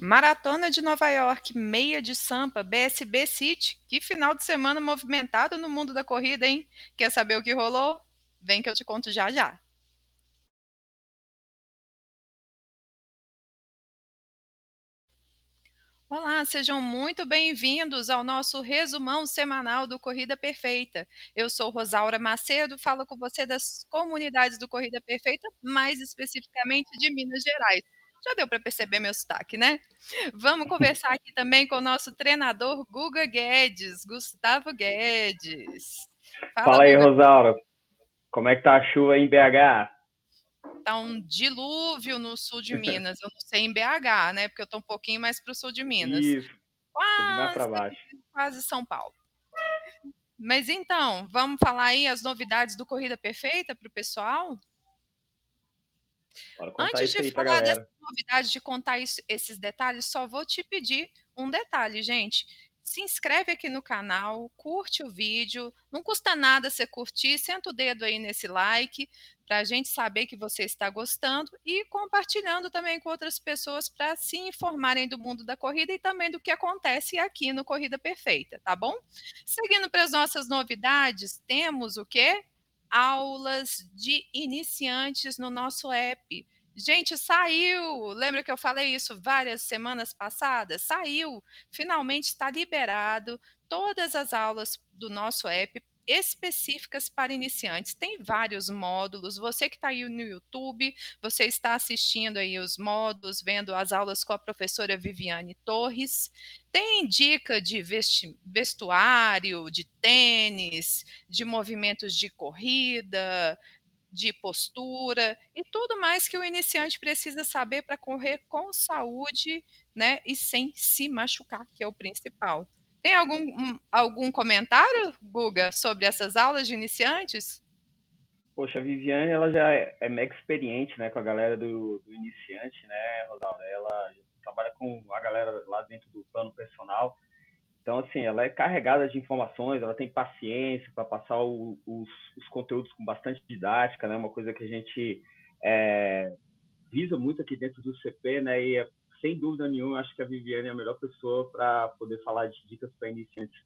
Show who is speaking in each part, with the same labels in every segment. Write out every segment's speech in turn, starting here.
Speaker 1: Maratona de Nova York, meia de Sampa, BSB City. Que final de semana movimentado no mundo da corrida, hein? Quer saber o que rolou? Vem que eu te conto já já. Olá, sejam muito bem-vindos ao nosso resumão semanal do Corrida Perfeita. Eu sou Rosaura Macedo, falo com você das comunidades do Corrida Perfeita, mais especificamente de Minas Gerais. Já deu para perceber meu sotaque, né? Vamos conversar aqui também com o nosso treinador Guga Guedes, Gustavo Guedes.
Speaker 2: Fala, Fala aí, Guga. Rosaura. Como é que tá a chuva em BH?
Speaker 1: tá um dilúvio no sul de Minas. Eu não sei em BH, né? Porque eu tô um pouquinho mais para o sul de Minas.
Speaker 2: Isso. Quase,
Speaker 1: quase São Paulo. Mas então, vamos falar aí as novidades do Corrida Perfeita para o pessoal? Antes de falar dessa novidade, de contar isso, esses detalhes, só vou te pedir um detalhe, gente se inscreve aqui no canal, curte o vídeo, não custa nada você curtir, senta o dedo aí nesse like, para a gente saber que você está gostando e compartilhando também com outras pessoas para se informarem do mundo da corrida e também do que acontece aqui no Corrida Perfeita, tá bom? Seguindo para as nossas novidades, temos o quê? Aulas de iniciantes no nosso app. Gente, saiu! Lembra que eu falei isso várias semanas passadas? Saiu! Finalmente está liberado todas as aulas do nosso app específicas para iniciantes. Tem vários módulos. Você que está aí no YouTube, você está assistindo aí os módulos, vendo as aulas com a professora Viviane Torres. Tem dica de vestuário, de tênis, de movimentos de corrida, de postura e tudo mais que o iniciante precisa saber para correr com saúde, né, e sem se machucar, que é o principal. Tem algum, um, algum comentário, Guga, sobre essas aulas de iniciantes?
Speaker 2: Poxa, a Viviane, ela já é, é mega experiente, né, com a galera do, do iniciante, né, Rosalda? Ela trabalha com a galera lá dentro do plano personal, então, assim, ela é carregada de informações, ela tem paciência para passar o, os, os, conteúdos com bastante didática, né? Uma coisa que a gente é, visa muito aqui dentro do CP, né? E, sem dúvida nenhuma, acho que a Viviane é a melhor pessoa para poder falar de dicas para iniciantes,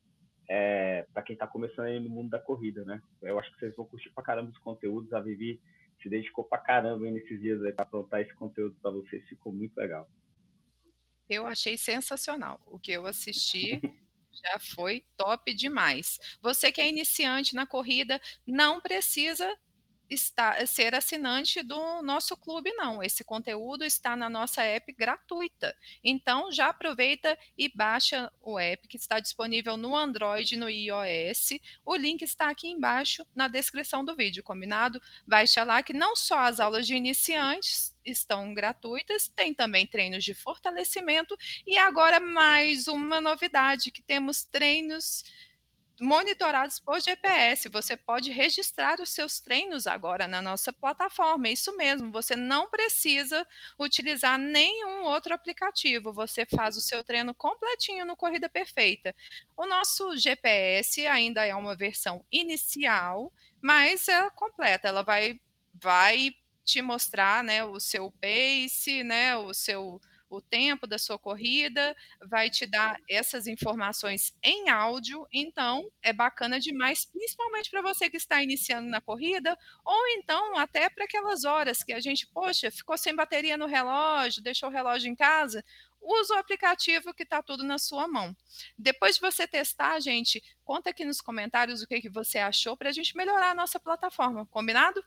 Speaker 2: é, para quem está começando aí no mundo da corrida, né? Eu acho que vocês vão curtir para caramba os conteúdos. A Vivi se dedicou para caramba nesses dias aí para aprontar esse conteúdo para vocês. Ficou muito legal.
Speaker 1: Eu achei sensacional. O que eu assisti já foi top demais. Você que é iniciante na corrida, não precisa estar, ser assinante do nosso clube, não. Esse conteúdo está na nossa app gratuita. Então, já aproveita e baixa o app que está disponível no Android e no iOS. O link está aqui embaixo na descrição do vídeo, combinado? Baixa lá que não só as aulas de iniciantes estão gratuitas, tem também treinos de fortalecimento e agora mais uma novidade que temos treinos monitorados por GPS. Você pode registrar os seus treinos agora na nossa plataforma. É isso mesmo, você não precisa utilizar nenhum outro aplicativo. Você faz o seu treino completinho no Corrida Perfeita. O nosso GPS ainda é uma versão inicial, mas é completa. Ela vai vai te mostrar, né, o seu pace, né, o seu o tempo da sua corrida, vai te dar essas informações em áudio, então é bacana demais, principalmente para você que está iniciando na corrida, ou então até para aquelas horas que a gente, poxa, ficou sem bateria no relógio, deixou o relógio em casa, usa o aplicativo que está tudo na sua mão. Depois de você testar, gente, conta aqui nos comentários o que, que você achou para a gente melhorar a nossa plataforma, combinado?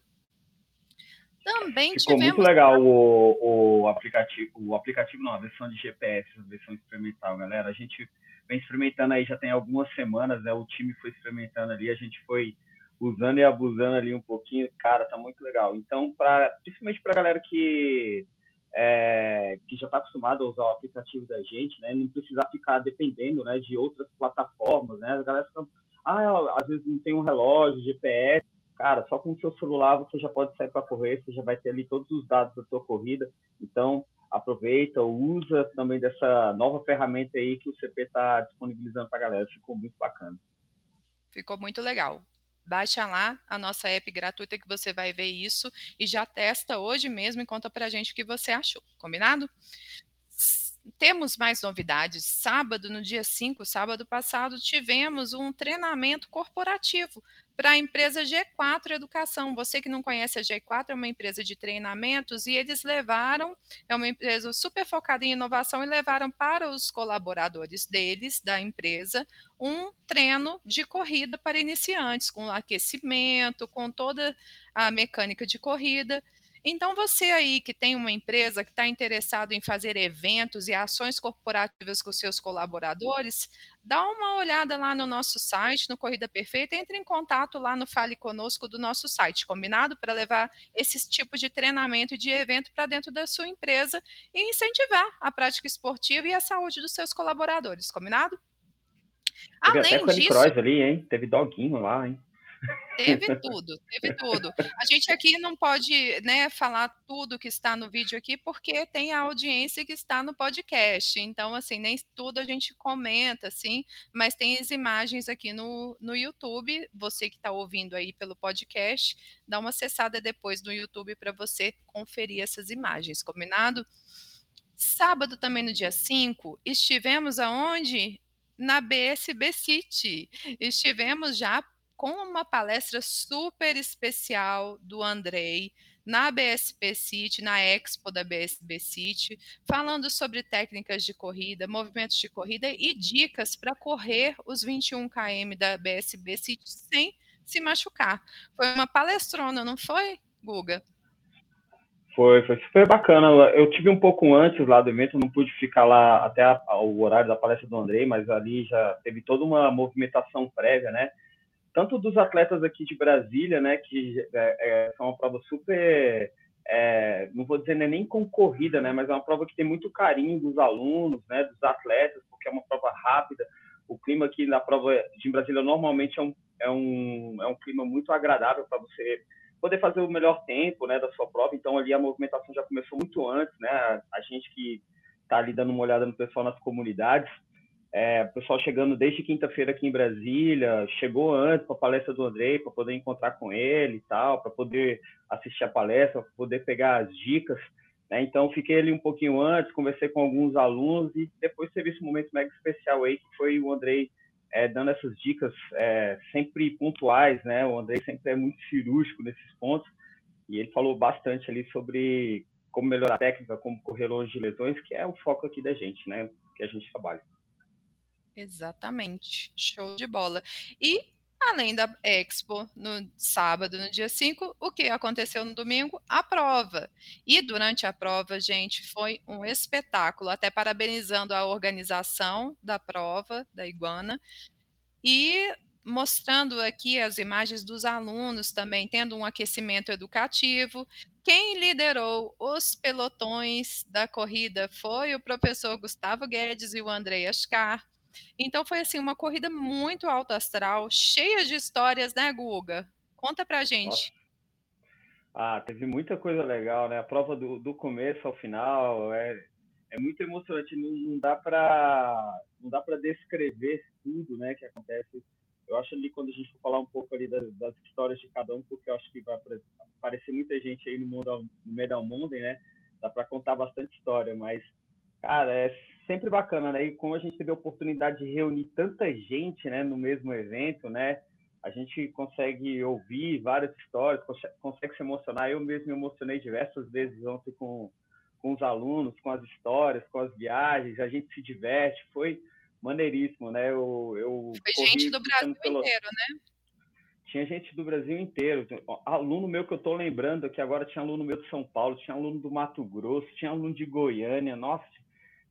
Speaker 1: Também
Speaker 2: Ficou tivemos... muito legal o, o aplicativo, o aplicativo não, a versão de GPS, a versão experimental, galera. A gente vem experimentando aí já tem algumas semanas, né? O time foi experimentando ali, a gente foi usando e abusando ali um pouquinho, cara, tá muito legal. Então, para principalmente para a galera que é, que já está acostumado a usar o aplicativo da gente, né? Não precisar ficar dependendo, né, de outras plataformas, né? A galera fica, ah, às vezes não tem um relógio, GPS, cara, só com o seu celular você já pode sair para correr, você já vai ter ali todos os dados da sua corrida. Então, aproveita, usa também dessa nova ferramenta aí que o CP está disponibilizando para a galera. Ficou muito bacana.
Speaker 1: Ficou muito legal. Baixa lá a nossa app gratuita que você vai ver isso e já testa hoje mesmo e conta para a gente o que você achou. Combinado? temos mais novidades. Sábado, no dia 5, sábado passado, tivemos um treinamento corporativo para a empresa G4 Educação. Você que não conhece a G4 é uma empresa de treinamentos e eles levaram, é uma empresa super focada em inovação e levaram para os colaboradores deles, da empresa, um treino de corrida para iniciantes, com aquecimento, com toda a mecânica de corrida. Então, você aí que tem uma empresa que está interessado em fazer eventos e ações corporativas com seus colaboradores, dá uma olhada lá no nosso site, no Corrida Perfeita, entre em contato lá no Fale Conosco do nosso site, combinado? Para levar esses tipos de treinamento e de evento para dentro da sua empresa e incentivar a prática esportiva e a saúde dos seus colaboradores, combinado?
Speaker 2: Teve Além até disso, ali, hein? Teve doguinho lá, hein?
Speaker 1: Teve tudo, teve tudo. A gente aqui não pode né, falar tudo que está no vídeo aqui, porque tem a audiência que está no podcast. Então, assim, nem tudo a gente comenta, assim, mas tem as imagens aqui no, no YouTube. Você que está ouvindo aí pelo podcast, dá uma acessada depois no YouTube para você conferir essas imagens, combinado? Sábado, também no dia 5, estivemos aonde? Na BSB City. Estivemos já com uma palestra super especial do Andrei na BSB City, na Expo da BSB City, falando sobre técnicas de corrida, movimentos de corrida e dicas para correr os 21 km da BSB City sem se machucar. Foi uma palestrona, não foi, Guga?
Speaker 2: Foi, foi super bacana. Eu tive um pouco antes lá do evento, não pude ficar lá até a, o horário da palestra do Andrei, mas ali já teve toda uma movimentação prévia, né? Tanto dos atletas aqui de Brasília, né, que é, é, são uma prova super, é, não vou dizer nem concorrida, né, mas é uma prova que tem muito carinho dos alunos, né, dos atletas, porque é uma prova rápida. O clima aqui na prova de Brasília normalmente é um, é um, é um clima muito agradável para você poder fazer o melhor tempo, né, da sua prova. Então ali a movimentação já começou muito antes, né, a gente que está ali dando uma olhada no pessoal nas comunidades, é, pessoal chegando desde quinta-feira aqui em Brasília, chegou antes para a palestra do Andrei, para poder encontrar com ele e tal, para poder assistir a palestra, para poder pegar as dicas. Né? Então, fiquei ali um pouquinho antes, conversei com alguns alunos e depois teve esse momento mega especial aí, que foi o Andrei é, dando essas dicas é, sempre pontuais, né? O Andrei sempre é muito cirúrgico nesses pontos e ele falou bastante ali sobre como melhorar a técnica, como correr longe de lesões, que é o foco aqui da gente, né? Que a gente trabalha.
Speaker 1: Exatamente. Show de bola. E além da Expo no sábado, no dia 5, o que aconteceu no domingo? A prova. E durante a prova, gente, foi um espetáculo, até parabenizando a organização da prova da Iguana e mostrando aqui as imagens dos alunos também tendo um aquecimento educativo. Quem liderou os pelotões da corrida foi o professor Gustavo Guedes e o André Ascar. Então foi assim uma corrida muito alto astral, cheia de histórias, né, Guga? Conta pra gente. Nossa.
Speaker 2: Ah, teve muita coisa legal, né? A prova do, do começo ao final é, é muito emocionante. Não, não dá para não dá para descrever tudo, né, que acontece. Eu acho ali quando a gente for falar um pouco ali das, das histórias de cada um, porque eu acho que vai aparecer muita gente aí no mundo no Medal Monday, né? Dá para contar bastante história, mas cara, é sempre bacana, né? E como a gente teve a oportunidade de reunir tanta gente, né, no mesmo evento, né? A gente consegue ouvir várias histórias, consegue se emocionar. Eu mesmo me emocionei diversas vezes ontem com, com os alunos, com as histórias, com as viagens. A gente se diverte, foi maneiríssimo, né? Eu, eu
Speaker 1: foi gente do Brasil pelo... inteiro, né?
Speaker 2: Tinha gente do Brasil inteiro. Aluno meu que eu tô lembrando que agora tinha aluno meu de São Paulo, tinha aluno do Mato Grosso, tinha aluno de Goiânia. Nossa,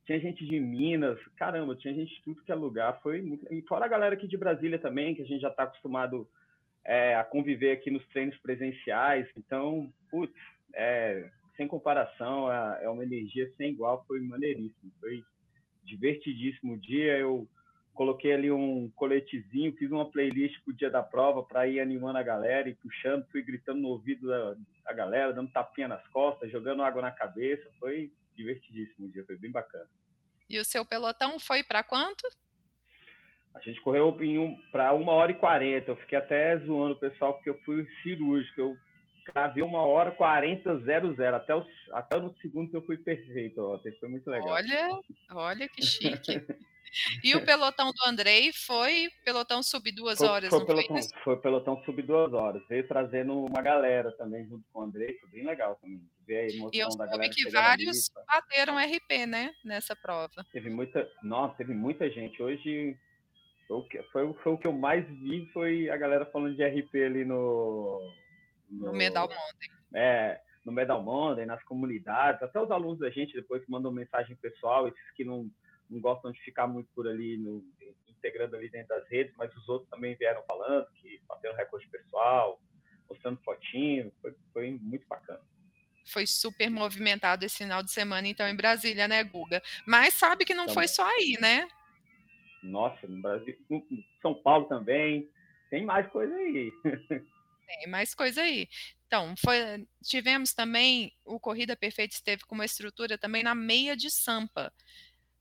Speaker 2: tinha gente de Minas, caramba, tinha gente de tudo que é lugar. Foi muito... E fora a galera aqui de Brasília também, que a gente já está acostumado é, a conviver aqui nos treinos presenciais. Então, putz, é, sem comparação, é, é uma energia sem igual, foi maneiríssimo, foi divertidíssimo o dia. Eu coloquei ali um coletezinho, fiz uma playlist pro dia da prova para ir animando a galera e puxando, fui gritando no ouvido da, da galera, dando tapinha nas costas, jogando água na cabeça. Foi divertidíssimo o dia, foi bem bacana.
Speaker 1: E o seu pelotão foi para quanto?
Speaker 2: A gente correu um, para uma hora e quarenta. Eu fiquei até zoando o pessoal porque eu fui cirúrgico. Eu Cravei uma hora 40 00 até, o, até no segundo que eu fui perfeito. Ó. Foi muito legal.
Speaker 1: Olha, olha que chique. E o pelotão do Andrei foi pelotão sub duas
Speaker 2: foi,
Speaker 1: horas,
Speaker 2: foi não pelotão, foi Foi pelotão sub duas horas. Veio trazendo uma galera também junto com o Andrei, foi bem legal também. Ver a emoção
Speaker 1: e eu
Speaker 2: da galera.
Speaker 1: que vários bateram RP, né, nessa prova.
Speaker 2: Teve muita, nossa, teve muita gente. Hoje foi o que, foi, foi o que eu mais vi, foi a galera falando de RP ali no...
Speaker 1: No, no Medal Monday.
Speaker 2: É, no Medal Monday, nas comunidades, até os alunos da gente depois mandam mensagem pessoal, esses que não não gostam de ficar muito por ali, no, integrando ali dentro das redes, mas os outros também vieram falando que bateram recorde pessoal, mostrando fotinho, foi, foi muito bacana
Speaker 1: foi super movimentado esse final de semana, então, em Brasília, né, Guga? Mas sabe que não também. foi só aí, né?
Speaker 2: Nossa, no Brasil, no São Paulo também, tem mais coisa aí.
Speaker 1: Tem mais coisa aí. Então, foi, tivemos também, o Corrida Perfeita esteve com uma estrutura também na meia de Sampa.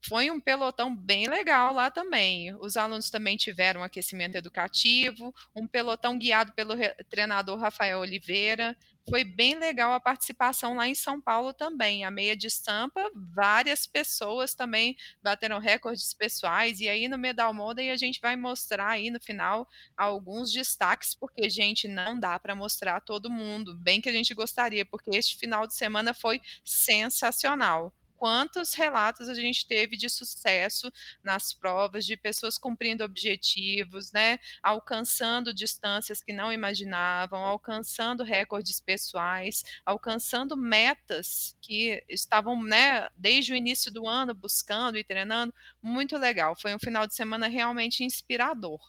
Speaker 1: Foi um pelotão bem legal lá também. Os alunos também tiveram aquecimento educativo, um pelotão guiado pelo treinador Rafael Oliveira. Foi bem legal a participação lá em São Paulo também. A meia de estampa, várias pessoas também bateram recordes pessoais. E aí no Medal Modem a gente vai mostrar aí no final alguns destaques, porque, gente, não dá para mostrar todo mundo. Bem que a gente gostaria, porque este final de semana foi sensacional quantos relatos a gente teve de sucesso nas provas, de pessoas cumprindo objetivos, né, alcançando distâncias que não imaginavam, alcançando recordes pessoais, alcançando metas que estavam, né, desde o início do ano buscando e treinando, muito legal. Foi um final de semana realmente inspirador.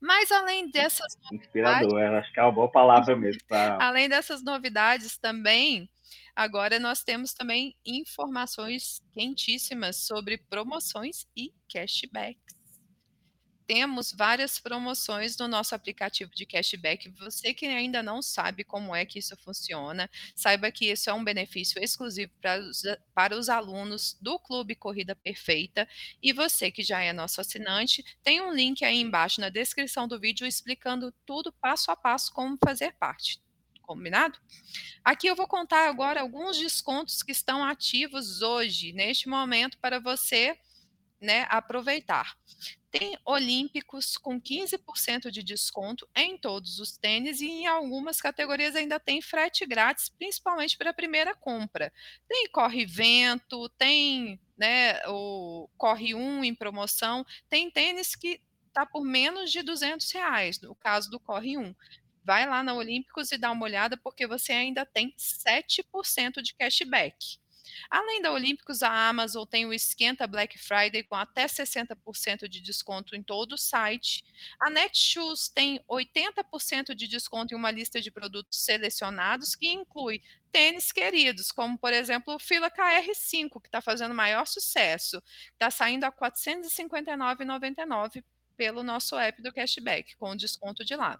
Speaker 1: Mas além dessas
Speaker 2: Inspirador, acho que é uma boa palavra mesmo. Pra...
Speaker 1: Além dessas novidades também, Agora nós temos também informações quentíssimas sobre promoções e cashbacks. Temos várias promoções no nosso aplicativo de cashback. Você que ainda não sabe como é que isso funciona, saiba que isso é um benefício exclusivo para os, para os alunos do Clube Corrida Perfeita. E você que já é nosso assinante, tem um link aí embaixo na descrição do vídeo explicando tudo passo a passo como fazer parte combinado? Aqui eu vou contar agora alguns descontos que estão ativos hoje, neste momento, para você né, aproveitar. Tem Olímpicos com 15% de desconto em todos os tênis e em algumas categorias ainda tem frete grátis, principalmente para a primeira compra. Tem Corre Vento, tem né, o Corre 1 em promoção, tem tênis que está por menos de 200 reais, no caso do Corre 1 vai lá na Olímpicos e dá uma olhada, porque você ainda tem 7% de cashback. Além da Olímpicos, a Amazon tem o Esquenta Black Friday com até 60% de desconto em todo o site. A Netshoes tem 80% de desconto em uma lista de produtos selecionados, que inclui tênis queridos, como por exemplo o Fila KR5, que está fazendo maior sucesso. Está saindo a R$ 459,99 pelo nosso app do cashback, com desconto de lá.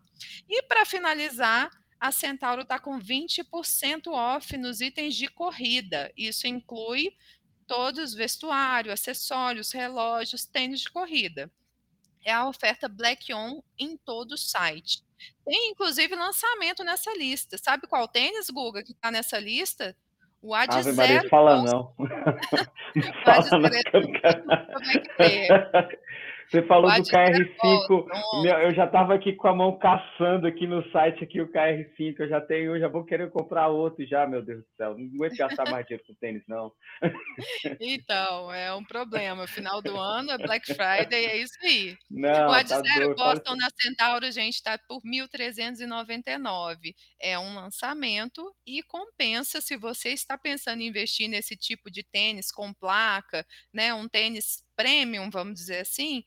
Speaker 1: E para finalizar, a Centauro está com 20% off nos itens de corrida. Isso inclui todos vestuário, acessórios, relógios, tênis de corrida. É a oferta Black On em todo o site. Tem inclusive lançamento nessa lista. Sabe qual tênis, Guga, que está nessa lista?
Speaker 2: O Ad Ave Maria, fala não.
Speaker 1: o Ad Zero.
Speaker 2: Você falou do KR5, eu já estava aqui com a mão caçando aqui no site aqui o KR5, eu já tenho, eu já vou querer comprar outro já, meu Deus do céu, não aguento gastar mais dinheiro com tênis, não.
Speaker 1: Então, é um problema, final do ano é Black Friday, é isso aí.
Speaker 2: Não,
Speaker 1: o Ad
Speaker 2: tá
Speaker 1: Boston na Centauro, gente, está por 1.399, é um lançamento e compensa se você está pensando em investir nesse tipo de tênis com placa, né, um tênis premium, vamos dizer assim,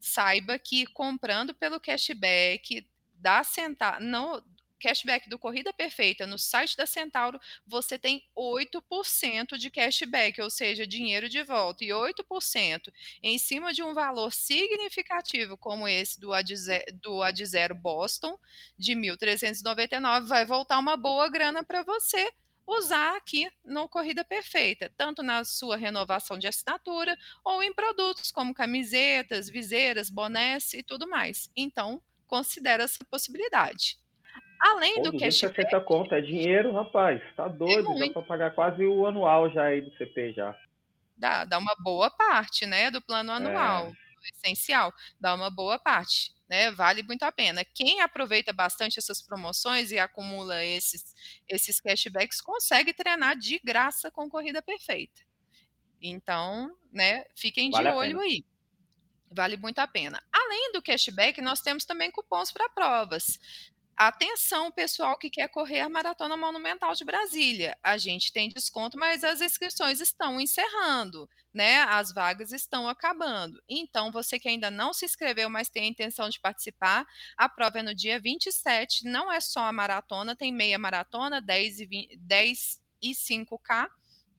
Speaker 1: saiba que comprando pelo cashback da Centauro, no cashback do Corrida Perfeita no site da Centauro, você tem 8% de cashback, ou seja, dinheiro de volta. E 8% em cima de um valor significativo como esse do Ad, do Ad Zero Boston, de 1.399, vai voltar uma boa grana para você usar aqui no Corrida Perfeita, tanto na sua renovação de assinatura ou em produtos como camisetas, viseiras, bonés e tudo mais. Então, considere essa possibilidade. Além Pô, do cashback.
Speaker 2: 60 conto é dinheiro, rapaz. Tá doido, é já para pagar quase o anual já aí do CP já.
Speaker 1: Dá, dá uma boa parte, né, do plano anual. É. Essencial, dá uma boa parte, né? Vale muito a pena. Quem aproveita bastante essas promoções e acumula esses, esses cashbacks consegue treinar de graça com corrida perfeita. Então, né, fiquem vale de olho aí. Vale muito a pena. Além do cashback, nós temos também cupons para provas. Atenção, pessoal que quer correr a Maratona Monumental de Brasília. A gente tem desconto, mas as inscrições estão encerrando, né? As vagas estão acabando. Então, você que ainda não se inscreveu, mas tem a intenção de participar, a prova é no dia 27. Não é só a maratona, tem meia maratona, 10 e, 20, 10 e 5K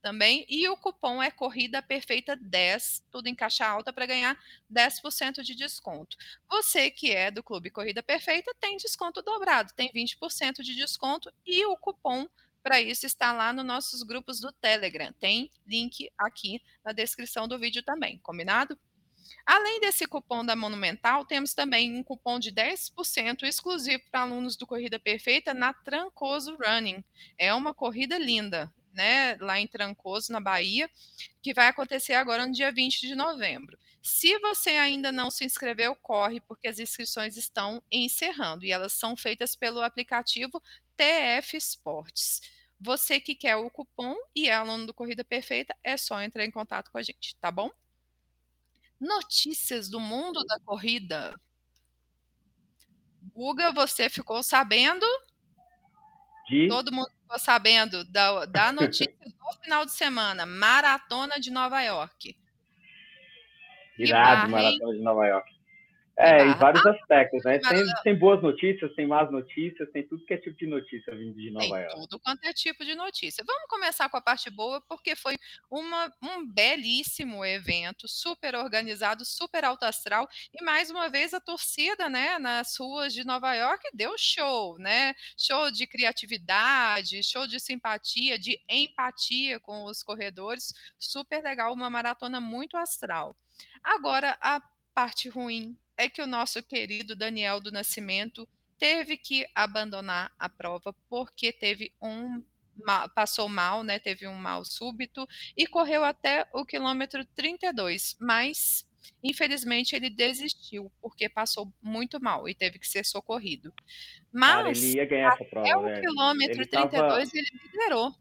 Speaker 1: também. E o cupom é Corrida Perfeita 10, tudo em caixa alta para ganhar 10% de desconto. Você que é do Clube Corrida Perfeita tem desconto dobrado, tem 20% de desconto e o cupom para isso está lá nos nossos grupos do Telegram. Tem link aqui na descrição do vídeo também, combinado? Além desse cupom da Monumental, temos também um cupom de 10% exclusivo para alunos do Corrida Perfeita na Trancoso Running. É uma corrida linda né, lá em Trancoso, na Bahia, que vai acontecer agora no dia 20 de novembro. Se você ainda não se inscreveu, corre, porque as inscrições estão encerrando e elas são feitas pelo aplicativo TF Esportes. Você que quer o cupom e é aluno do Corrida Perfeita, é só entrar em contato com a gente, tá bom? Notícias do mundo da corrida. Guga, você ficou sabendo? De... Todo mundo ficou sabendo da, da notícia do final de semana, Maratona de Nova York.
Speaker 2: Irado, Maratona de Nova York. É, em vários aspectos, né? Tem, tem boas notícias, tem más notícias, tem tudo que é tipo de notícia vindo de Nova tem York.
Speaker 1: Tudo quanto é tipo de notícia. Vamos começar com a parte boa, porque foi uma, um belíssimo evento, super organizado, super alto astral, e mais uma vez a torcida, né, nas ruas de Nova York deu show, né? Show de criatividade, show de simpatia, de empatia com os corredores. Super legal, uma maratona muito astral. Agora, a parte ruim é que o nosso querido Daniel do Nascimento teve que abandonar a prova porque teve um passou mal, né? Teve um mal súbito e correu até o quilômetro 32, mas infelizmente ele desistiu porque passou muito mal e teve que ser socorrido. Mas Cara,
Speaker 2: ele ia ganhar essa prova, até
Speaker 1: o né? quilômetro ele 32 tava... ele liderou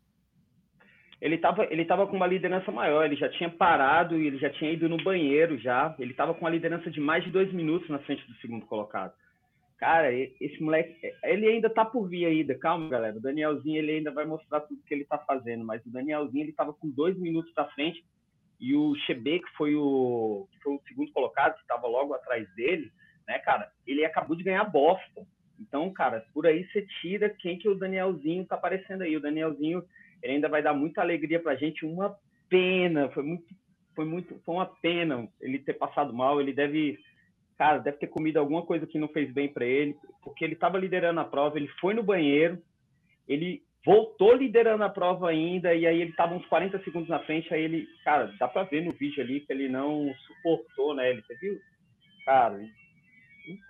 Speaker 2: ele estava ele tava com uma liderança maior, ele já tinha parado e ele já tinha ido no banheiro já. Ele estava com uma liderança de mais de dois minutos na frente do segundo colocado. Cara, esse moleque, ele ainda tá por vir ainda. Calma, galera. O Danielzinho, ele ainda vai mostrar tudo que ele tá fazendo. Mas o Danielzinho, ele tava com dois minutos à frente. E o Chebe, que foi o, que foi o segundo colocado, que estava logo atrás dele, né, cara? Ele acabou de ganhar bosta. Então, cara, por aí você tira quem que o Danielzinho tá aparecendo aí. O Danielzinho, ele ainda vai dar muita alegria para a gente. Uma pena, foi muito, foi muito, foi uma pena ele ter passado mal. Ele deve, cara, deve ter comido alguma coisa que não fez bem para ele, porque ele estava liderando a prova. Ele foi no banheiro, ele voltou liderando a prova ainda e aí ele estava uns 40 segundos na frente. Aí ele, cara, dá para ver no vídeo ali que ele não suportou, né? Ele, você viu? Cara,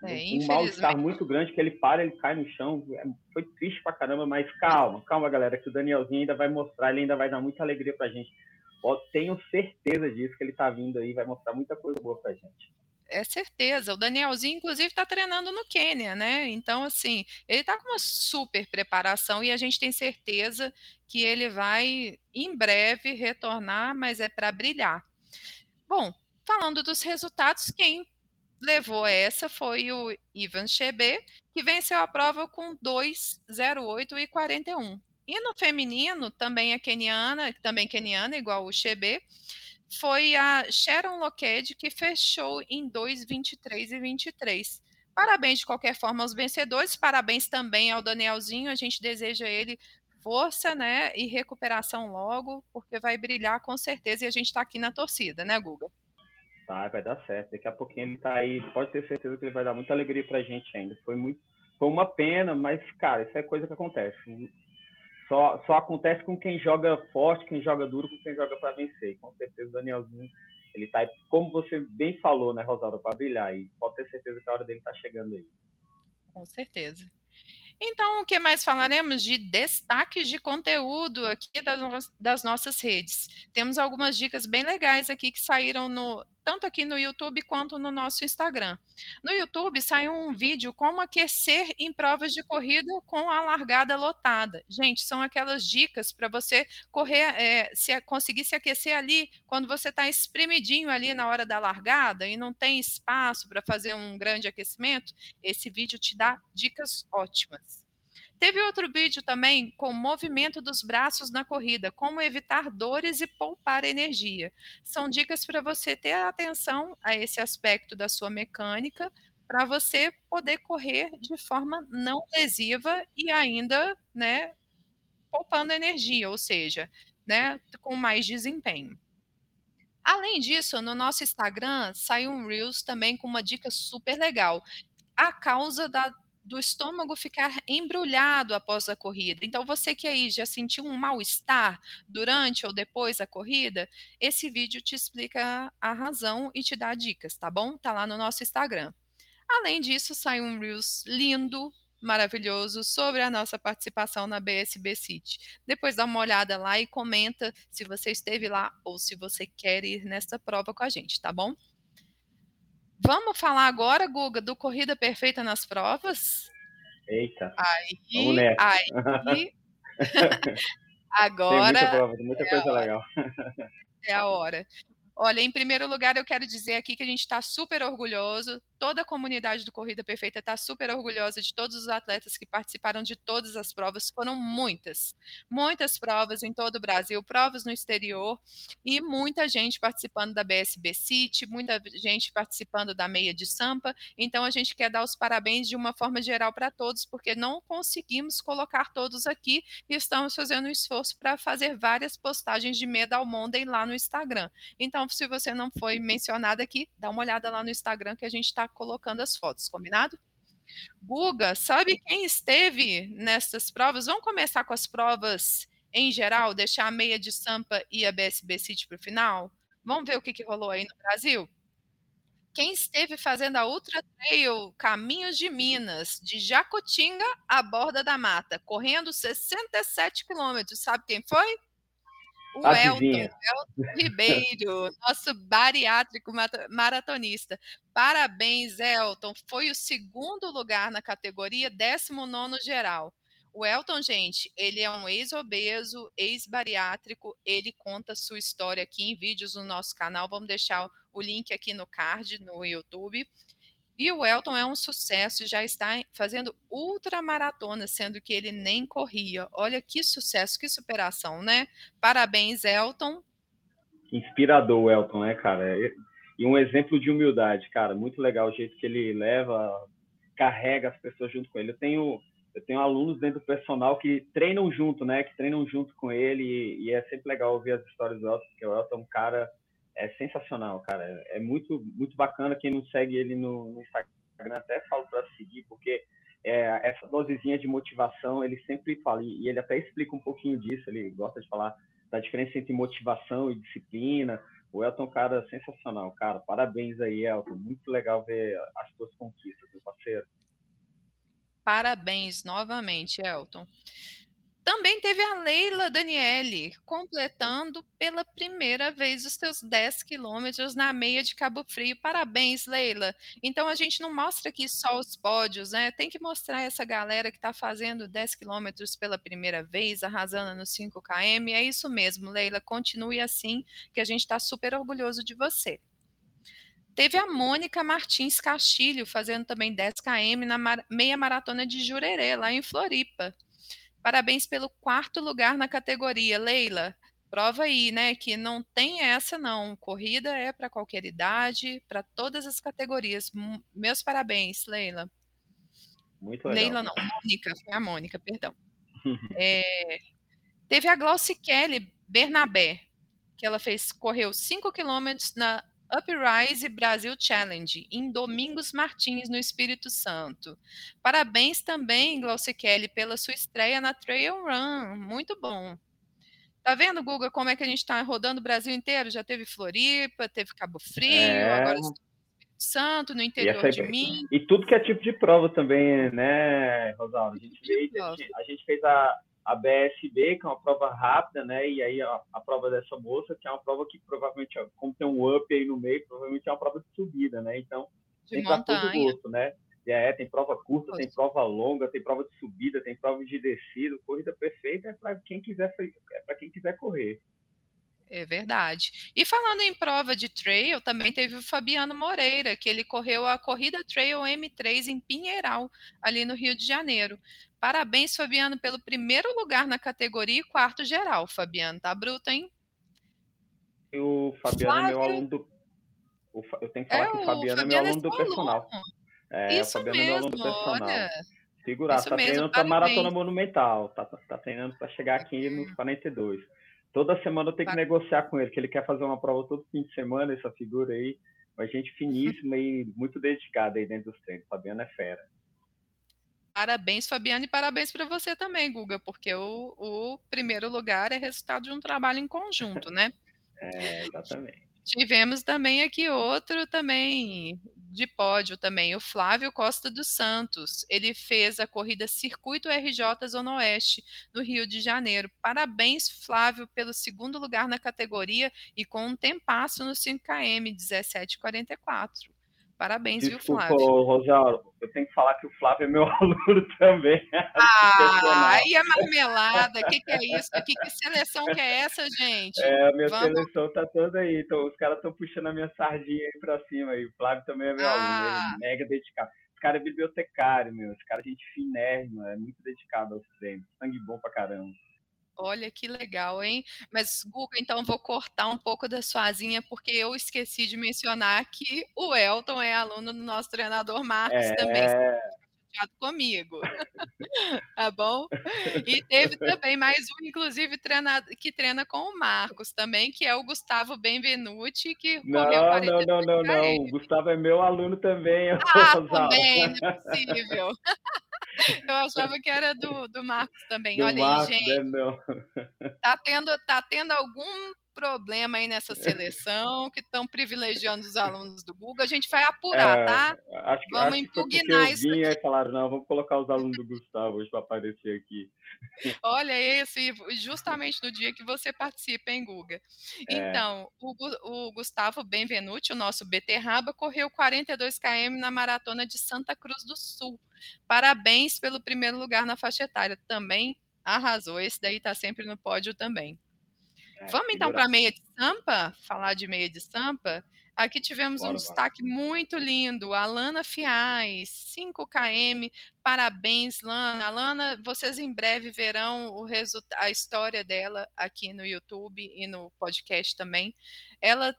Speaker 2: é, um mal-estar muito grande que ele para, ele cai no chão. É, foi triste pra caramba, mas calma, calma, galera, que o Danielzinho ainda vai mostrar, ele ainda vai dar muita alegria pra gente. Eu tenho certeza disso que ele tá vindo aí, vai mostrar muita coisa boa pra gente.
Speaker 1: É certeza. O Danielzinho, inclusive, está treinando no Quênia, né? Então, assim, ele está com uma super preparação e a gente tem certeza que ele vai, em breve, retornar, mas é para brilhar. Bom, falando dos resultados, quem levou essa foi o Ivan Chebe, que venceu a prova com 2,08 e 41. E no feminino, também a keniana, também keniana, igual o Chebe, foi a Sharon Lockheed, que fechou em 2,23 e 23. Parabéns de qualquer forma aos vencedores, parabéns também ao Danielzinho, a gente deseja ele força, né, e recuperação logo, porque vai brilhar com certeza e a gente está aqui na torcida, né, Guga?
Speaker 2: Tá, vai dar certo. Daqui a pouquinho ele tá aí, pode ter certeza que ele vai dar muita alegria pra gente ainda. Foi muito, foi uma pena, mas cara, isso é coisa que acontece. Só, só acontece com quem joga forte, quem joga duro, com quem joga para vencer. Com certeza o Danielzinho, ele tá aí, como você bem falou, né, Rosalba, para brilhar. E pode ter certeza que a hora dele tá chegando aí.
Speaker 1: Com certeza. Então, o que mais falaremos de destaques de conteúdo aqui das, das nossas redes? Temos algumas dicas bem legais aqui que saíram no, tanto aqui no YouTube quanto no nosso Instagram. No YouTube saiu um vídeo como aquecer em provas de corrida com a largada lotada. Gente, são aquelas dicas para você correr, é, se, conseguir se aquecer ali quando você está espremidinho ali na hora da largada e não tem espaço para fazer um grande aquecimento. Esse vídeo te dá dicas ótimas. Teve outro vídeo também com movimento dos braços na corrida, como evitar dores e poupar energia. São dicas para você ter atenção a esse aspecto da sua mecânica, para você poder correr de forma não lesiva e ainda, né, poupando energia, ou seja, né, com mais desempenho. Além disso, no nosso Instagram saiu um Reels também com uma dica super legal. A causa da do estômago ficar embrulhado após a corrida. Então, você que aí já sentiu um mal-estar durante ou depois da corrida, esse vídeo te explica a razão e te dá dicas, tá bom? Tá lá no nosso Instagram. Além disso, sai um Reels lindo, maravilhoso sobre a nossa participação na BSB City. Depois dá uma olhada lá e comenta se você esteve lá ou se você quer ir nessa prova com a gente, tá bom? Vamos falar agora, Guga, do Corrida Perfeita nas provas?
Speaker 2: Eita.
Speaker 1: Aí, Vamos nessa. aí. agora.
Speaker 2: Tem muita prova, tem muita é coisa legal.
Speaker 1: É a hora. Olha, em primeiro lugar, eu quero dizer aqui que a gente está super orgulhoso toda a comunidade do Corrida Perfeita está super orgulhosa de todos os atletas que participaram de todas as provas. Foram muitas, muitas provas em todo o Brasil, provas no exterior e muita gente participando da BSB City, muita gente participando da meia de Sampa. Então a gente quer dar os parabéns de uma forma geral para todos, porque não conseguimos colocar todos aqui e estamos fazendo um esforço para fazer várias postagens de Medal Monday lá no Instagram. Então, se você não foi mencionado aqui, dá uma olhada lá no Instagram que a gente está colocando as fotos, combinado? Guga, sabe quem esteve nessas provas? Vamos começar com as provas em geral, deixar a meia de Sampa e a BSB City para o final? Vamos ver o que, que rolou aí no Brasil? Quem esteve fazendo a Ultra Trail Caminhos de Minas, de Jacotinga à Borda da Mata, correndo 67 quilômetros, sabe quem foi? O Elton, Elton Ribeiro, nosso bariátrico maratonista. Parabéns, Elton. Foi o segundo lugar na categoria, 19 geral. O Elton, gente, ele é um ex-obeso, ex-bariátrico. Ele conta sua história aqui em vídeos no nosso canal. Vamos deixar o link aqui no card no YouTube. E o Elton é um sucesso, já está fazendo ultramaratona, sendo que ele nem corria. Olha que sucesso, que superação, né? Parabéns, Elton.
Speaker 2: Inspirador Elton, né, cara? E um exemplo de humildade, cara. Muito legal o jeito que ele leva, carrega as pessoas junto com ele. Eu tenho, eu tenho alunos dentro do personal que treinam junto, né? Que treinam junto com ele e é sempre legal ouvir as histórias do Elton, porque o Elton é um cara é sensacional, cara. É muito, muito bacana. Quem não segue ele no, no Instagram, até falo para seguir, porque é, essa dosezinha de motivação ele sempre fala, e ele até explica um pouquinho disso. Ele gosta de falar da diferença entre motivação e disciplina. O Elton é cara sensacional, cara. Parabéns aí, Elton. Muito legal ver as suas conquistas, meu parceiro.
Speaker 1: Parabéns novamente, Elton. Também teve a Leila Daniele, completando pela primeira vez os seus 10 quilômetros na meia de Cabo Frio. Parabéns, Leila. Então a gente não mostra aqui só os pódios, né? Tem que mostrar essa galera que está fazendo 10 quilômetros pela primeira vez, arrasando no 5 km. É isso mesmo, Leila. Continue assim, que a gente está super orgulhoso de você. Teve a Mônica Martins Castilho fazendo também 10 km na meia maratona de Jurerê, lá em Floripa. Parabéns pelo quarto lugar na categoria, Leila. Prova aí, né, que não tem essa não. Corrida é para qualquer idade, para todas as categorias. Meus parabéns, Leila.
Speaker 2: Muito legal.
Speaker 1: Leila não, Mônica, foi a Mônica, perdão. é, teve a Glauci Kelly Bernabé, que ela fez, correu 5 quilômetros na Uprise Brasil Challenge, em Domingos Martins, no Espírito Santo. Parabéns também, Glaucia Kelly, pela sua estreia na Trail Run. Muito bom. Tá vendo, Guga, como é que a gente está rodando o Brasil inteiro? Já teve Floripa, teve Cabo Frio, é... agora Santo, no interior de Minas.
Speaker 2: E tudo que é tipo de prova também, né, Rosaldo? A gente, fez, a gente fez a, a BSB, que é uma prova rápida, né? E aí a, a, prova dessa moça, que é uma prova que provavelmente, como tem um up aí no meio, provavelmente é uma prova de subida, né? Então, de tem para todo gosto, né? É, tem prova curta, tem prova longa, tem prova de subida, tem prova de descida. Corrida perfeita é para quem quiser é para quem quiser correr.
Speaker 1: É verdade. E falando em prova de trail, também teve o Fabiano Moreira, que ele correu a corrida Trail M3 em Pinheiral, ali no Rio de Janeiro. Parabéns, Fabiano, pelo primeiro lugar na categoria e quarto geral. Fabiano, tá bruto, hein?
Speaker 2: O Fabiano Flávio... é meu aluno do. Eu tenho que falar é, que o Fabiano, Fabiano é meu aluno do personal.
Speaker 1: É, Isso o Fabiano mesmo, é meu aluno do personal. Olha.
Speaker 2: Segurar, tá mesmo, treinando para maratona monumental, tá, tá, tá treinando para chegar aqui nos 42. Toda semana eu tenho que negociar com ele, que ele quer fazer uma prova todo fim de semana, essa figura aí. Uma gente finíssima e muito dedicada aí dentro dos treinos. Fabiano é fera.
Speaker 1: Parabéns, Fabiano, e parabéns para você também, Guga, porque o, o primeiro lugar é resultado de um trabalho em conjunto, né?
Speaker 2: É, exatamente.
Speaker 1: Tivemos também aqui outro também de pódio também, o Flávio Costa dos Santos. Ele fez a corrida Circuito RJ Zona Oeste, no Rio de Janeiro. Parabéns, Flávio, pelo segundo lugar na categoria e com um tempasso no 5km, 17,44. Parabéns,
Speaker 2: Desculpa,
Speaker 1: viu, Flávio?
Speaker 2: Rosário, eu tenho que falar que o Flávio é meu aluno também.
Speaker 1: Ah, aí é marmelada. O que, que, é isso? Que, que seleção que é essa, gente?
Speaker 2: É, a minha Vamos... seleção tá toda aí. Então, os caras estão puxando a minha sardinha aí pra cima. E o Flávio também é meu ah. aluno, é mega dedicado. Esse cara é bibliotecário, meu. Esse cara é gente finérrima, é muito dedicado aos treinos. Sangue bom pra caramba.
Speaker 1: Olha que legal, hein? Mas, Guga, então vou cortar um pouco da sua asinha, porque eu esqueci de mencionar que o Elton é aluno do nosso treinador Marcos é... também comigo. tá bom? E teve também mais um, inclusive, treinado, que treina com o Marcos também, que é o Gustavo Benvenuti, que
Speaker 2: não, não, não, não, não. O Gustavo é meu aluno também.
Speaker 1: Ah, também, não é possível. Eu achava que era do, do Marcos também. Do Olha Marcos, aí, gente. É, tá, tendo, tá tendo algum problema aí nessa seleção, que estão privilegiando os alunos do Google. A gente vai apurar, é, tá?
Speaker 2: Acho vamos acho impugnar que isso. Aqui. falaram, não, vamos colocar os alunos do Gustavo hoje para aparecer aqui.
Speaker 1: Olha esse, justamente no dia que você participa, hein, Guga? É. Então, o, o Gustavo Benvenuti, o nosso beterraba, correu 42 km na maratona de Santa Cruz do Sul. Parabéns pelo primeiro lugar na faixa etária. Também arrasou. Esse daí está sempre no pódio também. É, Vamos então para a meia de sampa? Falar de meia de sampa? Aqui tivemos bora, um destaque muito lindo, a Lana Fiais, 5 km. Parabéns, Lana. Lana, vocês em breve verão o a história dela aqui no YouTube e no podcast também. Ela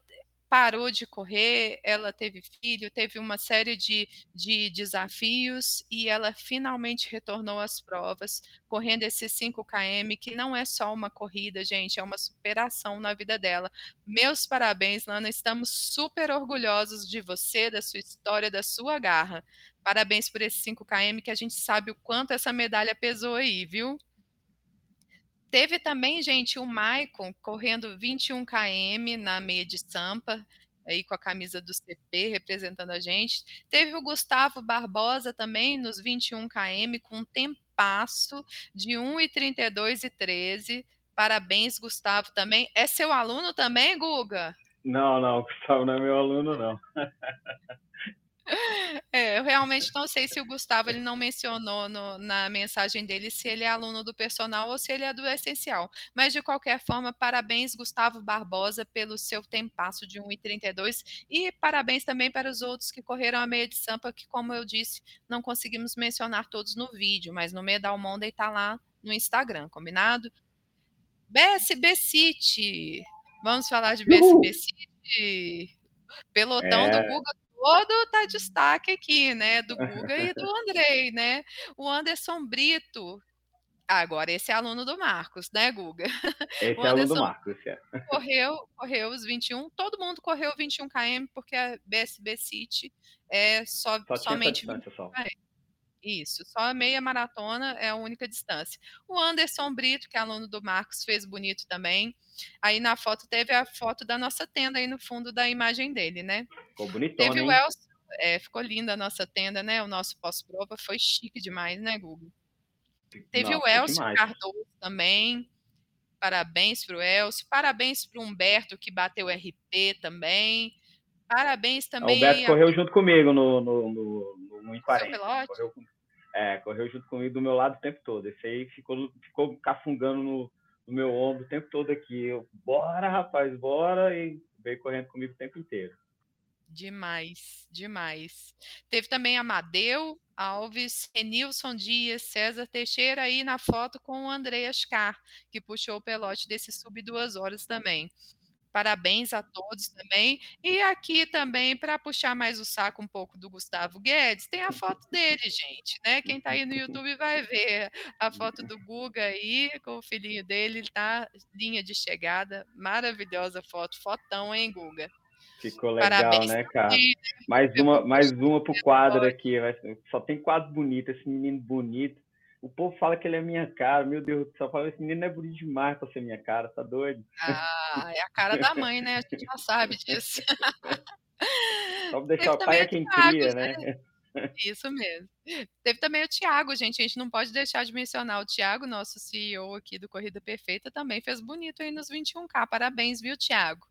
Speaker 1: parou de correr, ela teve filho, teve uma série de, de desafios e ela finalmente retornou às provas, correndo esses 5 km, que não é só uma corrida, gente, é uma superação na vida dela. Meus parabéns, Lana, estamos super orgulhosos de você, da sua história, da sua garra. Parabéns por esses 5 km, que a gente sabe o quanto essa medalha pesou aí, viu? Teve também, gente, o Maicon correndo 21 km na meia de Sampa, aí com a camisa do CP representando a gente. Teve o Gustavo Barbosa também nos 21 km com um tempasso de 1,32 e 13. Parabéns, Gustavo, também. É seu aluno também, Guga?
Speaker 2: Não, não, Gustavo não é meu aluno, não.
Speaker 1: É, eu realmente não sei se o Gustavo ele não mencionou no, na mensagem dele se ele é aluno do personal ou se ele é do essencial. Mas de qualquer forma, parabéns Gustavo Barbosa pelo seu tempasso de 1,32 e parabéns também para os outros que correram a meia de Sampa, que como eu disse, não conseguimos mencionar todos no vídeo, mas no Medal Monday está lá no Instagram, combinado? BSB City. Vamos falar de BSB City. Pelotão é... do Google todo tá destaque aqui, né? Do Guga e do Andrei, né? O Anderson Brito. Agora, esse é aluno do Marcos, né, Guga?
Speaker 2: Esse é aluno do Marcos, é.
Speaker 1: Correu, correu os 21, todo mundo correu 21 km, porque a BSB City é só, só somente 21 km. Isso, só a meia maratona é a única distância. O Anderson Brito, que é aluno do Marcos, fez bonito também. Aí na foto teve a foto da nossa tenda aí no fundo da imagem dele, né?
Speaker 2: Ficou bonitona,
Speaker 1: Teve o é, ficou linda a nossa tenda, né? O nosso pós-prova foi chique demais, né, Google? Teve Nossa, o Elcio. Cardoso também. Parabéns para o Elcio. Parabéns para o Humberto, que bateu RP também. Parabéns também.
Speaker 2: O Humberto a... correu junto comigo no, no, no, no, no Correu, é, correu junto comigo do meu lado o tempo todo. Esse aí ficou, ficou cafungando no, no meu ombro o tempo todo aqui. Eu, bora, rapaz, bora. E veio correndo comigo o tempo inteiro.
Speaker 1: Demais, demais. Teve também Amadeu Alves, Renilson Dias, César Teixeira aí na foto com o André Ascar, que puxou o pelote desse sub duas horas também. Parabéns a todos também. E aqui também, para puxar mais o saco um pouco do Gustavo Guedes, tem a foto dele, gente, né? Quem está aí no YouTube vai ver a foto do Guga aí, com o filhinho dele, tá? Linha de chegada, maravilhosa foto, fotão, hein, Guga?
Speaker 2: Ficou legal, Parabéns né, cara? Mais uma, mais uma pro quadro aqui. Só tem quadro bonito, esse menino bonito. O povo fala que ele é minha cara, meu Deus do céu. Fala, esse menino é bonito demais pra ser minha cara, tá doido?
Speaker 1: Ah, é a cara da mãe, né? A gente já sabe disso.
Speaker 2: Só deixar o pai é quem cria, né?
Speaker 1: né? Isso mesmo. Teve também o Thiago, gente. A gente não pode deixar de mencionar o Thiago, nosso CEO aqui do Corrida Perfeita, também fez bonito aí nos 21K. Parabéns, viu, Thiago?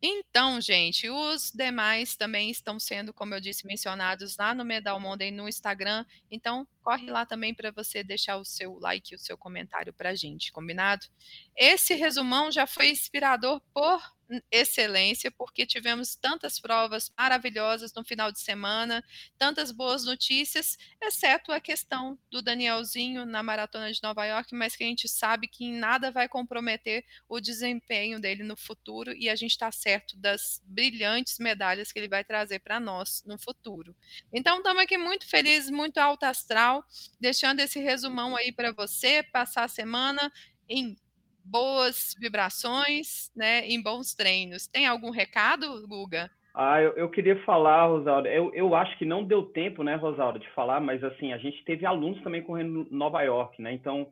Speaker 1: Então, gente, os demais também estão sendo, como eu disse, mencionados lá no Medal Monday no Instagram. Então, corre lá também para você deixar o seu like e o seu comentário para a gente, combinado? Esse resumão já foi inspirador por excelência, porque tivemos tantas provas maravilhosas no final de semana, tantas boas notícias, exceto a questão do Danielzinho na maratona de Nova York, mas que a gente sabe que em nada vai comprometer o desempenho dele no futuro e a gente está certo das brilhantes medalhas que ele vai trazer para nós no futuro. Então, estamos aqui muito felizes, muito alto astral, deixando esse resumão aí para você passar a semana em boas vibrações, né, em bons treinos. Tem algum recado, Guga?
Speaker 2: Ah, eu, eu queria falar, Rosaldo. Eu, eu acho que não deu tempo, né, Rosaldo, de falar, mas assim, a gente teve alunos também correndo em Nova York, né? Então,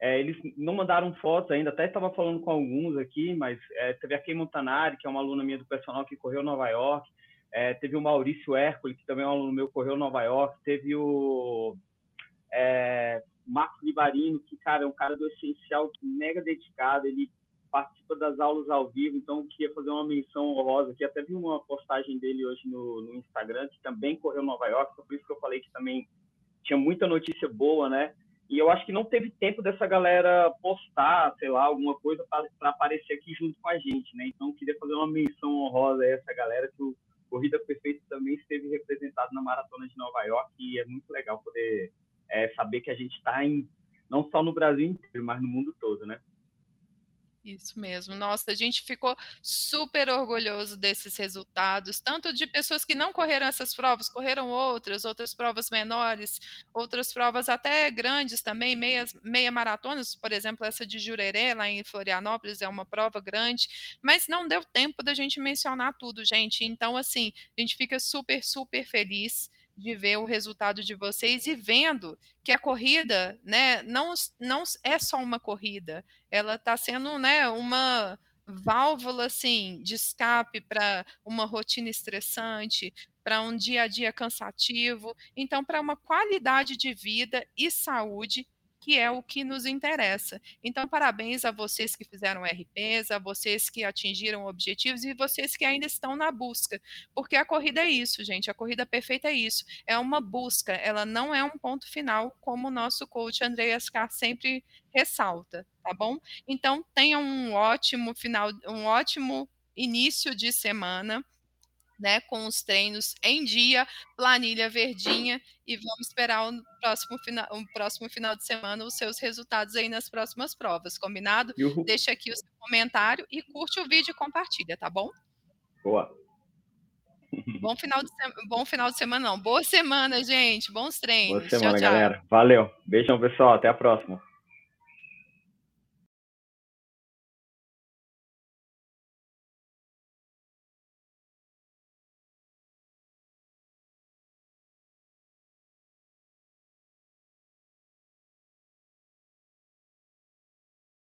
Speaker 2: é, eles não mandaram fotos ainda, até estava falando com alguns aqui, mas é, teve a Kay Montanari, que é uma aluna minha do personal que correu Nova York, é, teve o Maurício Hércules, que também é um aluno meu, correu Nova York, teve o é, Marcos Libarino, que, cara, é um cara do essencial mega dedicado, ele participa das aulas ao vivo, então queria fazer uma menção honrosa aqui, até vi uma postagem dele hoje no, no Instagram, que também correu Nova York, por isso que eu falei que também tinha muita notícia boa, né? E eu acho que não teve tempo dessa galera postar, sei lá, alguma coisa para aparecer aqui junto com a gente, né? Então, queria fazer uma menção honrosa a essa galera que o Corrida Perfeita também esteve representado na Maratona de Nova York e é muito legal poder é, saber que a gente está em não só no Brasil inteiro, mas no mundo todo, né?
Speaker 1: Isso mesmo. Nossa, a gente ficou super orgulhoso desses resultados, tanto de pessoas que não correram essas provas, correram outras, outras provas menores, outras provas até grandes também, meias, meia maratonas, por exemplo, essa de Jurerê, lá em Florianópolis, é uma prova grande, mas não deu tempo da gente mencionar tudo, gente. Então, assim, a gente fica super, super feliz de ver o resultado de vocês e vendo que a corrida, né, não, não é só uma corrida, ela está sendo, né, uma válvula assim de escape para uma rotina estressante, para um dia a dia cansativo, então para uma qualidade de vida e saúde que é o que nos interessa. Então, parabéns a vocês que fizeram RPs, a vocês que atingiram objetivos e vocês que ainda estão na busca, porque a corrida é isso, gente, a corrida perfeita é isso, é uma busca, ela não é um ponto final, como o nosso coach Andreas Carr sempre ressalta, tá bom? Então, tenham um ótimo final, um ótimo início de semana né, com os treinos em dia, planilha verdinha e vamos esperar o próximo final, o próximo final de semana os seus resultados aí nas próximas provas, combinado? Uhum. Deixa aqui o seu comentário e curte o vídeo e compartilha, tá bom?
Speaker 2: Boa.
Speaker 1: Bom final de semana, bom final de semana não, boa semana, gente, bons treinos.
Speaker 2: Boa semana, tchau, tchau. galera. Valeu. Beijão, pessoal, até a próxima.